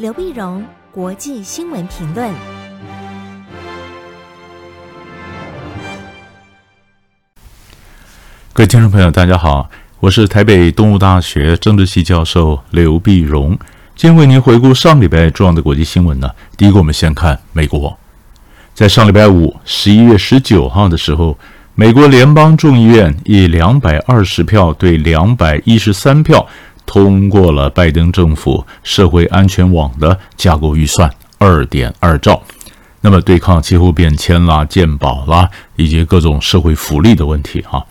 刘碧荣，国际新闻评论。各位听众朋友，大家好，我是台北东吴大学政治系教授刘碧荣，今天为您回顾上礼拜重要的国际新闻呢。第一个，我们先看美国，在上礼拜五，十一月十九号的时候，美国联邦众议院以两百二十票对两百一十三票。通过了拜登政府社会安全网的架构预算二点二兆，那么对抗气候变迁啦、健保啦以及各种社会福利的问题哈。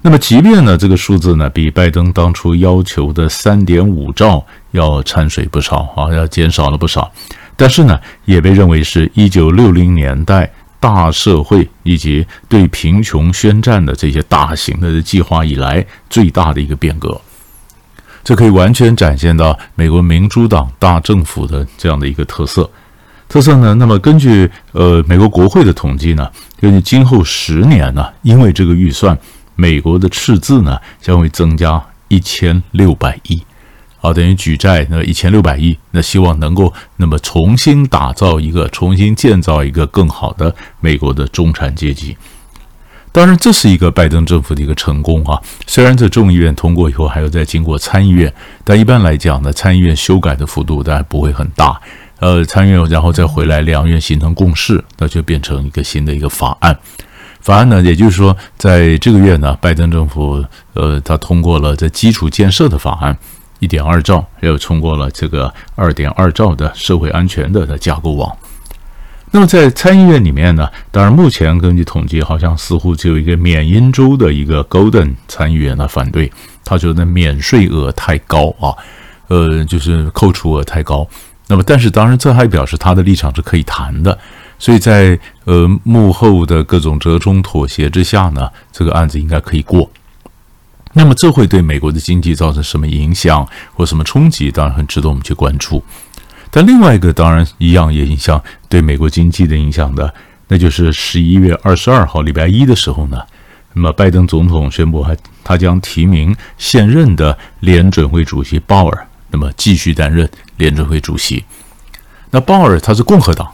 那么即便呢这个数字呢比拜登当初要求的三点五兆要掺水不少啊，要减少了不少，但是呢也被认为是一九六零年代大社会以及对贫穷宣战的这些大型的计划以来最大的一个变革。这可以完全展现到美国民主党大政府的这样的一个特色。特色呢，那么根据呃美国国会的统计呢，根据今后十年呢，因为这个预算，美国的赤字呢将会增加一千六百亿，啊，等于举债那一千六百亿，那希望能够那么重新打造一个，重新建造一个更好的美国的中产阶级。当然，这是一个拜登政府的一个成功啊。虽然在众议院通过以后，还要再经过参议院，但一般来讲呢，参议院修改的幅度当然不会很大。呃，参议院然后再回来，两院形成共识，那就变成一个新的一个法案。法案呢，也就是说，在这个月呢，拜登政府呃，他通过了在基础建设的法案一点二兆，还有通过了这个二点二兆的社会安全的架构网。那么在参议院里面呢，当然目前根据统计，好像似乎只有一个缅因州的一个 Golden 参议员呢反对，他觉得免税额太高啊，呃，就是扣除额太高。那么，但是当然这还表示他的立场是可以谈的，所以在呃幕后的各种折中妥协之下呢，这个案子应该可以过。那么这会对美国的经济造成什么影响或什么冲击？当然很值得我们去关注。但另外一个当然一样也影响对美国经济的影响的，那就是十一月二十二号礼拜一的时候呢，那么拜登总统宣布他他将提名现任的联准会主席鲍尔，那么继续担任联准会主席。那鲍尔他是共和党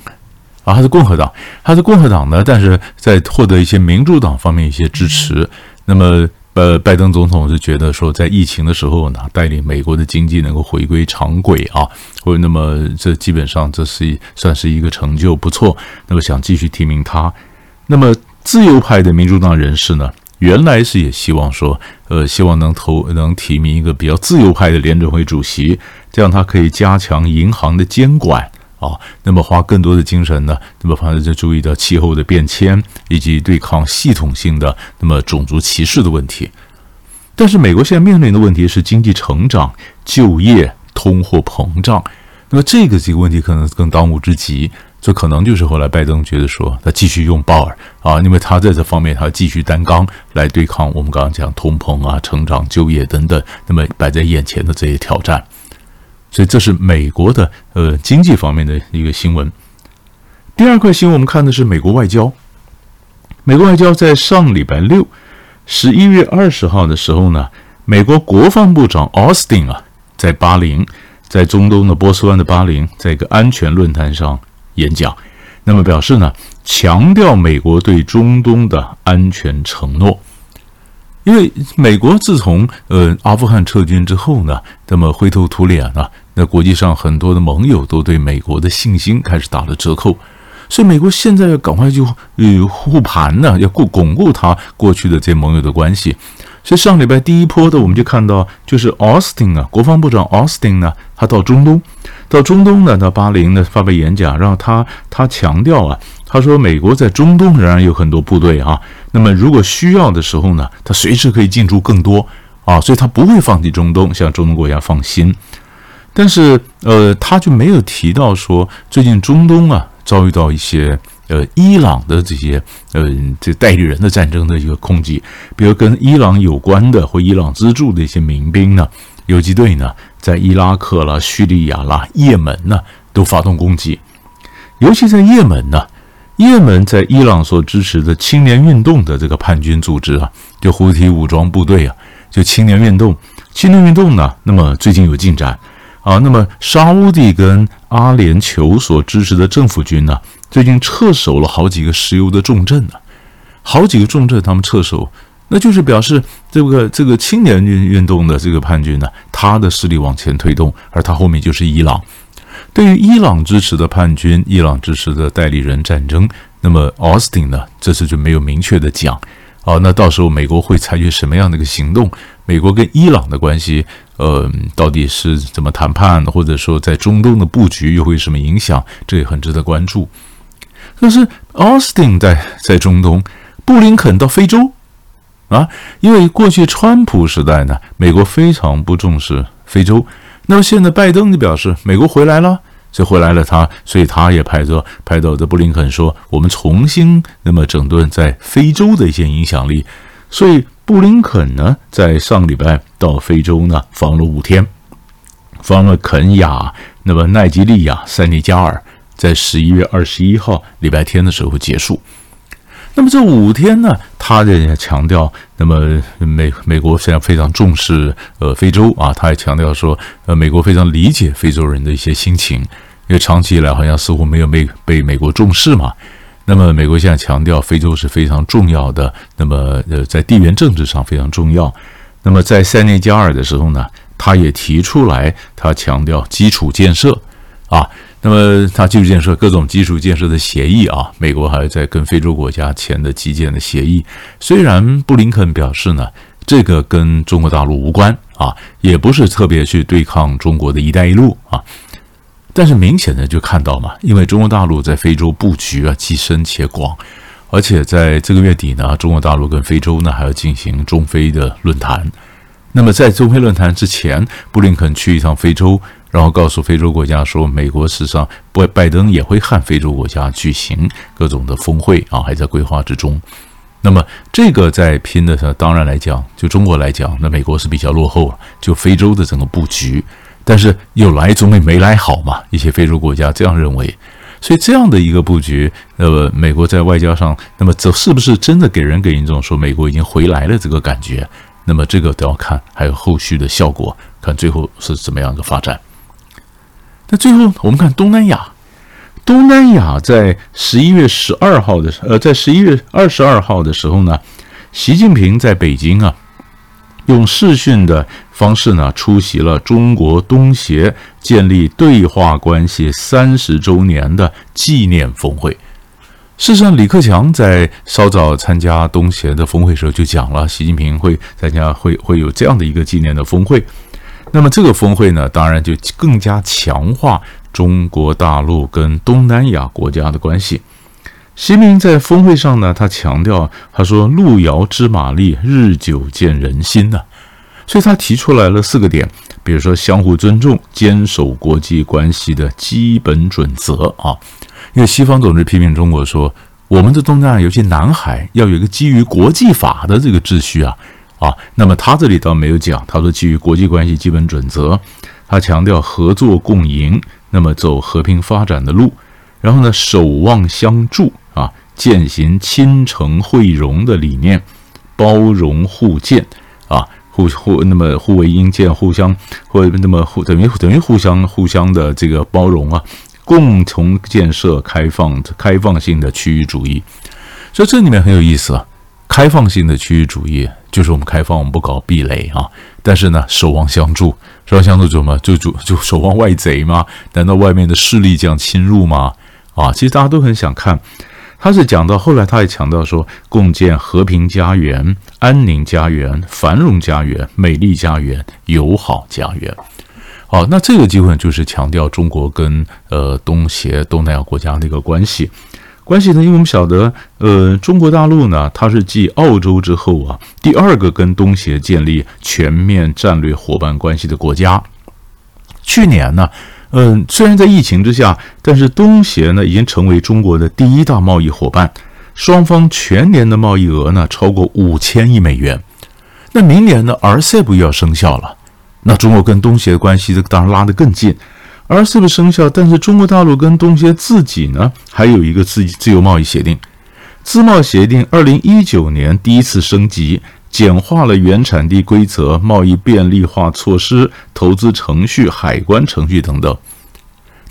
啊，他是共和党，他是共和党呢，但是在获得一些民主党方面一些支持，那么。呃，拜登总统是觉得说，在疫情的时候呢，带领美国的经济能够回归常轨啊，或者那么这基本上这是算是一个成就，不错。那么想继续提名他。那么自由派的民主党人士呢，原来是也希望说，呃，希望能投能提名一个比较自由派的联准会主席，这样他可以加强银行的监管。啊，那么花更多的精神呢，那么反正就注意到气候的变迁以及对抗系统性的那么种族歧视的问题。但是美国现在面临的问题是经济成长、就业、通货膨胀。那么这个几个问题可能更当务之急，这可能就是后来拜登觉得说，他继续用鲍尔啊，因为他在这方面他继续担纲来对抗我们刚刚讲通膨啊、成长、就业等等，那么摆在眼前的这些挑战。所以这是美国的呃经济方面的一个新闻。第二块新闻，我们看的是美国外交。美国外交在上礼拜六，十一月二十号的时候呢，美国国防部长奥斯汀啊，在巴林，在中东的波斯湾的巴林，在一个安全论坛上演讲，那么表示呢，强调美国对中东的安全承诺。因为美国自从呃阿富汗撤军之后呢，那么灰头土脸啊，那国际上很多的盟友都对美国的信心开始打了折扣，所以美国现在要赶快就呃护盘呢，要固巩固他过去的这些盟友的关系。所以上礼拜第一波的我们就看到，就是奥斯汀啊，国防部长奥斯汀呢，他到中东，到中东呢，到巴林呢发表演讲，让他他强调啊。他说：“美国在中东仍然有很多部队啊，那么如果需要的时候呢，他随时可以进驻更多啊，所以他不会放弃中东，向中东国家放心。但是，呃，他就没有提到说最近中东啊遭遇到一些呃伊朗的这些呃这代理人的战争的一个攻击，比如跟伊朗有关的或伊朗资助的一些民兵呢，游击队呢，在伊拉克啦、叙利亚啦、也门呢都发动攻击，尤其在也门呢。”也门在伊朗所支持的青年运动的这个叛军组织啊，就胡提武装部队啊，就青年运动，青年运动呢，那么最近有进展。啊，那么沙乌地跟阿联酋所支持的政府军呢，最近撤守了好几个石油的重镇呢，好几个重镇他们撤守，那就是表示这个这个青年运运动的这个叛军呢，他的势力往前推动，而他后面就是伊朗。对于伊朗支持的叛军，伊朗支持的代理人战争，那么奥斯汀呢，这次就没有明确的讲。啊，那到时候美国会采取什么样的一个行动？美国跟伊朗的关系，呃，到底是怎么谈判，或者说在中东的布局又会有什么影响？这也很值得关注。可是奥斯汀在在中东，布林肯到非洲啊，因为过去川普时代呢，美国非常不重视非洲。那么现在拜登就表示美国回来了，就回来了他，所以他也派着派到的布林肯说，我们重新那么整顿在非洲的一些影响力。所以布林肯呢，在上礼拜到非洲呢访了五天，访了肯亚、那么奈及利亚、塞内加尔，在十一月二十一号礼拜天的时候结束。那么这五天呢，他也强调，那么美美国现在非常重视呃非洲啊，他也强调说，呃美国非常理解非洲人的一些心情，因为长期以来好像似乎没有被被美国重视嘛。那么美国现在强调非洲是非常重要的，那么呃在地缘政治上非常重要。那么在塞内加尔的时候呢，他也提出来，他强调基础建设啊。那么，他基础建设各种基础建设的协议啊，美国还在跟非洲国家签的基建的协议。虽然布林肯表示呢，这个跟中国大陆无关啊，也不是特别去对抗中国的一带一路啊，但是明显的就看到嘛，因为中国大陆在非洲布局啊，既深且广，而且在这个月底呢，中国大陆跟非洲呢还要进行中非的论坛。那么在中非论坛之前，布林肯去一趟非洲。然后告诉非洲国家说，美国史上拜拜登也会和非洲国家举行各种的峰会啊，还在规划之中。那么这个在拼的时候，当然来讲，就中国来讲，那美国是比较落后了，就非洲的整个布局。但是有来总比没来好嘛，一些非洲国家这样认为。所以这样的一个布局，呃，美国在外交上，那么这是不是真的给人给人一种说美国已经回来了这个感觉？那么这个都要看，还有后续的效果，看最后是怎么样的发展。那最后，我们看东南亚。东南亚在十一月十二号的，呃，在十一月二十二号的时候呢，习近平在北京啊，用视讯的方式呢，出席了中国东协建立对话关系三十周年的纪念峰会。事实上，李克强在稍早参加东协的峰会时候就讲了，习近平会参加会会有这样的一个纪念的峰会。那么这个峰会呢，当然就更加强化中国大陆跟东南亚国家的关系。习近平在峰会上呢，他强调，他说“路遥知马力，日久见人心”呐，所以他提出来了四个点，比如说相互尊重、坚守国际关系的基本准则啊。因为西方总是批评中国说，我们的东南亚，尤其南海，要有一个基于国际法的这个秩序啊。啊，那么他这里倒没有讲，他说基于国际关系基本准则，他强调合作共赢，那么走和平发展的路，然后呢，守望相助啊，践行亲诚惠容的理念，包容互鉴啊，互互那么互为因鉴，互相或那么互等于等于互相互相的这个包容啊，共同建设开放开放性的区域主义，所以这里面很有意思啊。开放性的区域主义就是我们开放，我们不搞壁垒啊。但是呢，守望相助，守望相助怎么就就就守望外贼吗？难道外面的势力这样侵入吗？啊，其实大家都很想看。他是讲到后来，他也强调说，共建和平家园、安宁家园、繁荣家园、美丽家园、友好家园。好，那这个机会就是强调中国跟呃东协、东南亚国家的一个关系。关系呢？因为我们晓得，呃，中国大陆呢，它是继澳洲之后啊，第二个跟东协建立全面战略伙伴关系的国家。去年呢，嗯、虽然在疫情之下，但是东协呢已经成为中国的第一大贸易伙伴，双方全年的贸易额呢超过五千亿美元。那明年呢，RCEP 又要生效了，那中国跟东协的关系这当然拉得更近。而是不是生效？但是中国大陆跟东协自己呢，还有一个自自由贸易协定。自贸协定二零一九年第一次升级，简化了原产地规则、贸易便利化措施、投资程序、海关程序等等。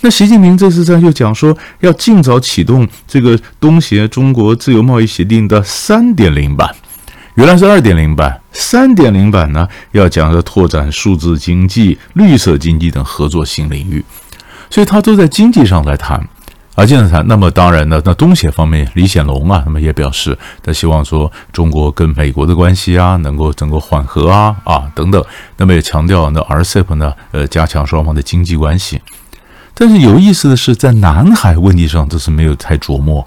那习近平这次在就讲说，要尽早启动这个东协中国自由贸易协定的三点零版。原来是二点零版，三点零版呢，要讲的拓展数字经济、绿色经济等合作新领域，所以他都在经济上来谈，而现在谈。那么当然呢，那东协方面，李显龙啊，那么也表示他希望说中国跟美国的关系啊，能够能够缓和啊啊等等。那么也强调呢，RCEP 呢，呃，加强双方的经济关系。但是有意思的是，在南海问题上，这是没有太琢磨。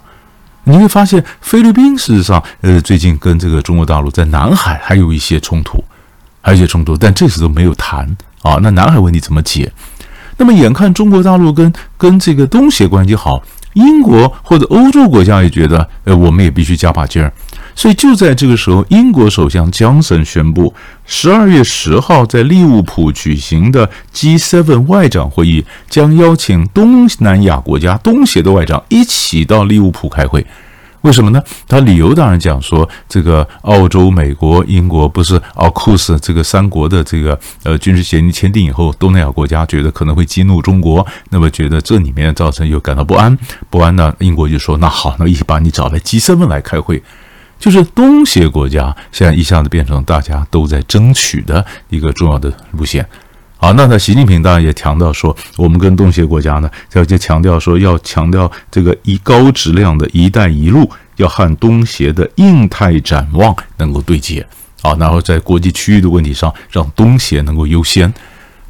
你会发现，菲律宾事实上，呃，最近跟这个中国大陆在南海还有一些冲突，还有一些冲突，但这次都没有谈啊。那南海问题怎么解？那么眼看中国大陆跟跟这个东协关系好，英国或者欧洲国家也觉得，呃，我们也必须加把劲儿。所以就在这个时候，英国首相江森宣布，十二月十号在利物浦举行的 G7 外长会议将邀请东南亚国家、东协的外长一起到利物浦开会。为什么呢？他理由当然讲说，这个澳洲、美国、英国不是奥库斯这个三国的这个呃军事协议签订以后，东南亚国家觉得可能会激怒中国，那么觉得这里面造成又感到不安，不安呢？英国就说：那好，那一起把你找来 G7 来开会。就是东协国家现在一下子变成大家都在争取的一个重要的路线。好，那他习近平当然也强调说，我们跟东协国家呢，要就强调说要强调这个一高质量的一带一路，要和东协的印太展望能够对接。好，然后在国际区域的问题上，让东协能够优先。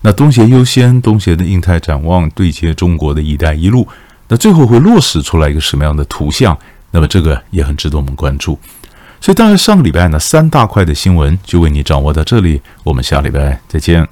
那东协优先，东协的印太展望对接中国的一带一路，那最后会落实出来一个什么样的图像？那么这个也很值得我们关注。所以，当然上个礼拜呢，三大块的新闻就为你掌握到这里。我们下礼拜再见。